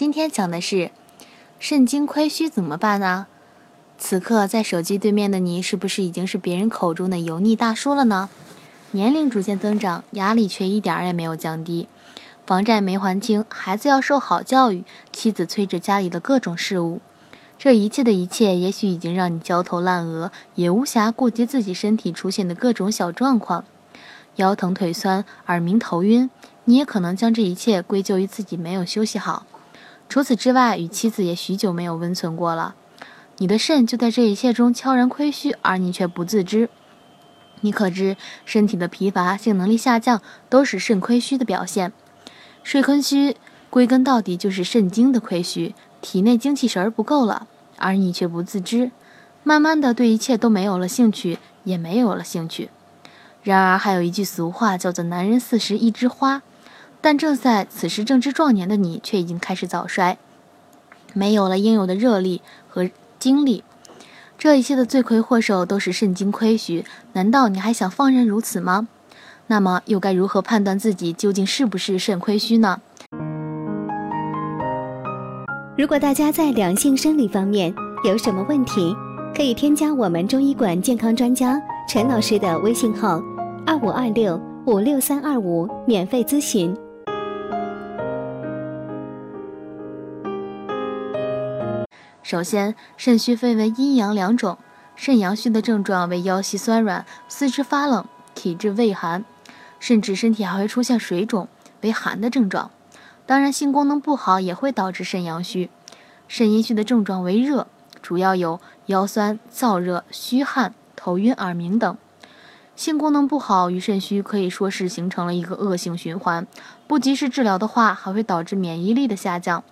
今天讲的是肾精亏虚怎么办呢？此刻在手机对面的你，是不是已经是别人口中的油腻大叔了呢？年龄逐渐增长，压力却一点儿也没有降低，房债没还清，孩子要受好教育，妻子催着家里的各种事务，这一切的一切，也许已经让你焦头烂额，也无暇顾及自己身体出现的各种小状况，腰疼腿酸、耳鸣头晕，你也可能将这一切归咎于自己没有休息好。除此之外，与妻子也许久没有温存过了，你的肾就在这一切中悄然亏虚，而你却不自知。你可知身体的疲乏、性能力下降，都是肾亏虚的表现。肾亏虚归根到底就是肾精的亏虚，体内精气神不够了，而你却不自知，慢慢的对一切都没有了兴趣，也没有了兴趣。然而还有一句俗话叫做“男人四十一枝花”。但正在此时正值壮年的你，却已经开始早衰，没有了应有的热力和精力。这一切的罪魁祸首都是肾精亏虚。难道你还想放任如此吗？那么又该如何判断自己究竟是不是肾亏虚呢？如果大家在两性生理方面有什么问题，可以添加我们中医馆健康专家陈老师的微信号：二五二六五六三二五，免费咨询。首先，肾虚分为阴阳两种。肾阳虚的症状为腰膝酸软、四肢发冷、体质畏寒，甚至身体还会出现水肿，为寒的症状。当然，性功能不好也会导致肾阳虚。肾阴虚的症状为热，主要有腰酸、燥热、虚汗、头晕、耳鸣等。性功能不好与肾虚可以说是形成了一个恶性循环，不及时治疗的话，还会导致免疫力的下降。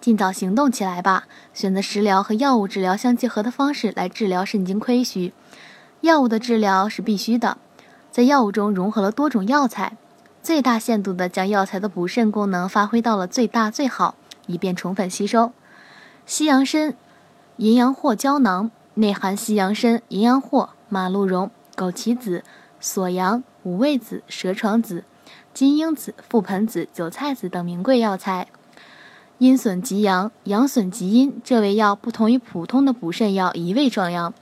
尽早行动起来吧！选择食疗和药物治疗相结合的方式来治疗肾精亏虚。药物的治疗是必须的，在药物中融合了多种药材，最大限度地将药材的补肾功能发挥到了最大最好，以便充分吸收。西洋参、淫羊藿胶囊内含西洋参、淫羊藿、马鹿茸、枸杞子、锁阳、五味子、蛇床子、金樱子、覆盆子、韭菜子等名贵药材。阴损及阳，阳损及阴。这味药不同于普通的补肾药，一味壮阳，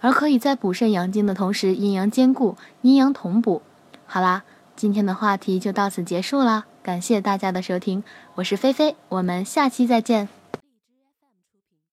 而可以在补肾养精的同时，阴阳兼顾，阴阳同补。好啦，今天的话题就到此结束啦，感谢大家的收听，我是菲菲，我们下期再见。